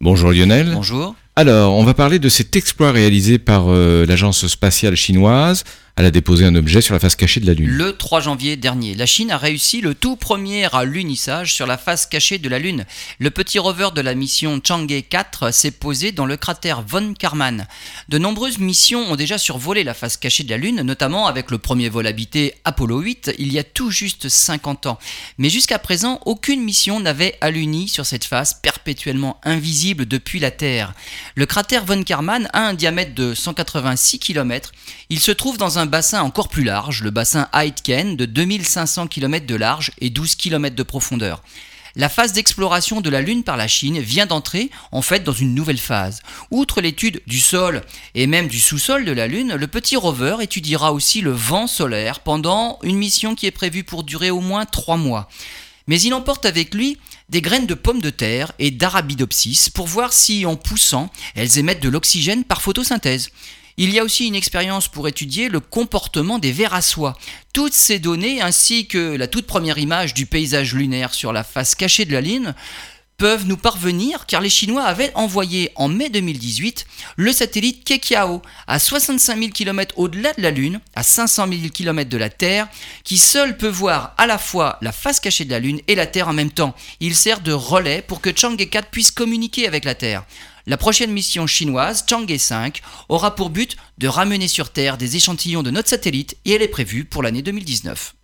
Bonjour Lionel. Bonjour. Alors, on va parler de cet exploit réalisé par euh, l'agence spatiale chinoise elle a déposé un objet sur la face cachée de la Lune. Le 3 janvier dernier, la Chine a réussi le tout premier lunissage sur la face cachée de la Lune. Le petit rover de la mission Chang'e 4 s'est posé dans le cratère Von Karman. De nombreuses missions ont déjà survolé la face cachée de la Lune, notamment avec le premier vol habité Apollo 8 il y a tout juste 50 ans. Mais jusqu'à présent, aucune mission n'avait aluni sur cette face perpétuellement invisible depuis la Terre. Le cratère Von Karman a un diamètre de 186 km. Il se trouve dans un bassin encore plus large, le bassin Aitken, de 2500 km de large et 12 km de profondeur. La phase d'exploration de la Lune par la Chine vient d'entrer en fait dans une nouvelle phase. Outre l'étude du sol et même du sous-sol de la Lune, le petit rover étudiera aussi le vent solaire pendant une mission qui est prévue pour durer au moins 3 mois. Mais il emporte avec lui des graines de pommes de terre et d'arabidopsis pour voir si en poussant, elles émettent de l'oxygène par photosynthèse. Il y a aussi une expérience pour étudier le comportement des vers à soie. Toutes ces données, ainsi que la toute première image du paysage lunaire sur la face cachée de la Lune, peuvent nous parvenir car les Chinois avaient envoyé en mai 2018 le satellite Kekiao à 65 000 km au-delà de la Lune, à 500 000 km de la Terre, qui seul peut voir à la fois la face cachée de la Lune et la Terre en même temps. Il sert de relais pour que Chang'e 4 puisse communiquer avec la Terre. La prochaine mission chinoise, Chang'e 5, aura pour but de ramener sur Terre des échantillons de notre satellite et elle est prévue pour l'année 2019.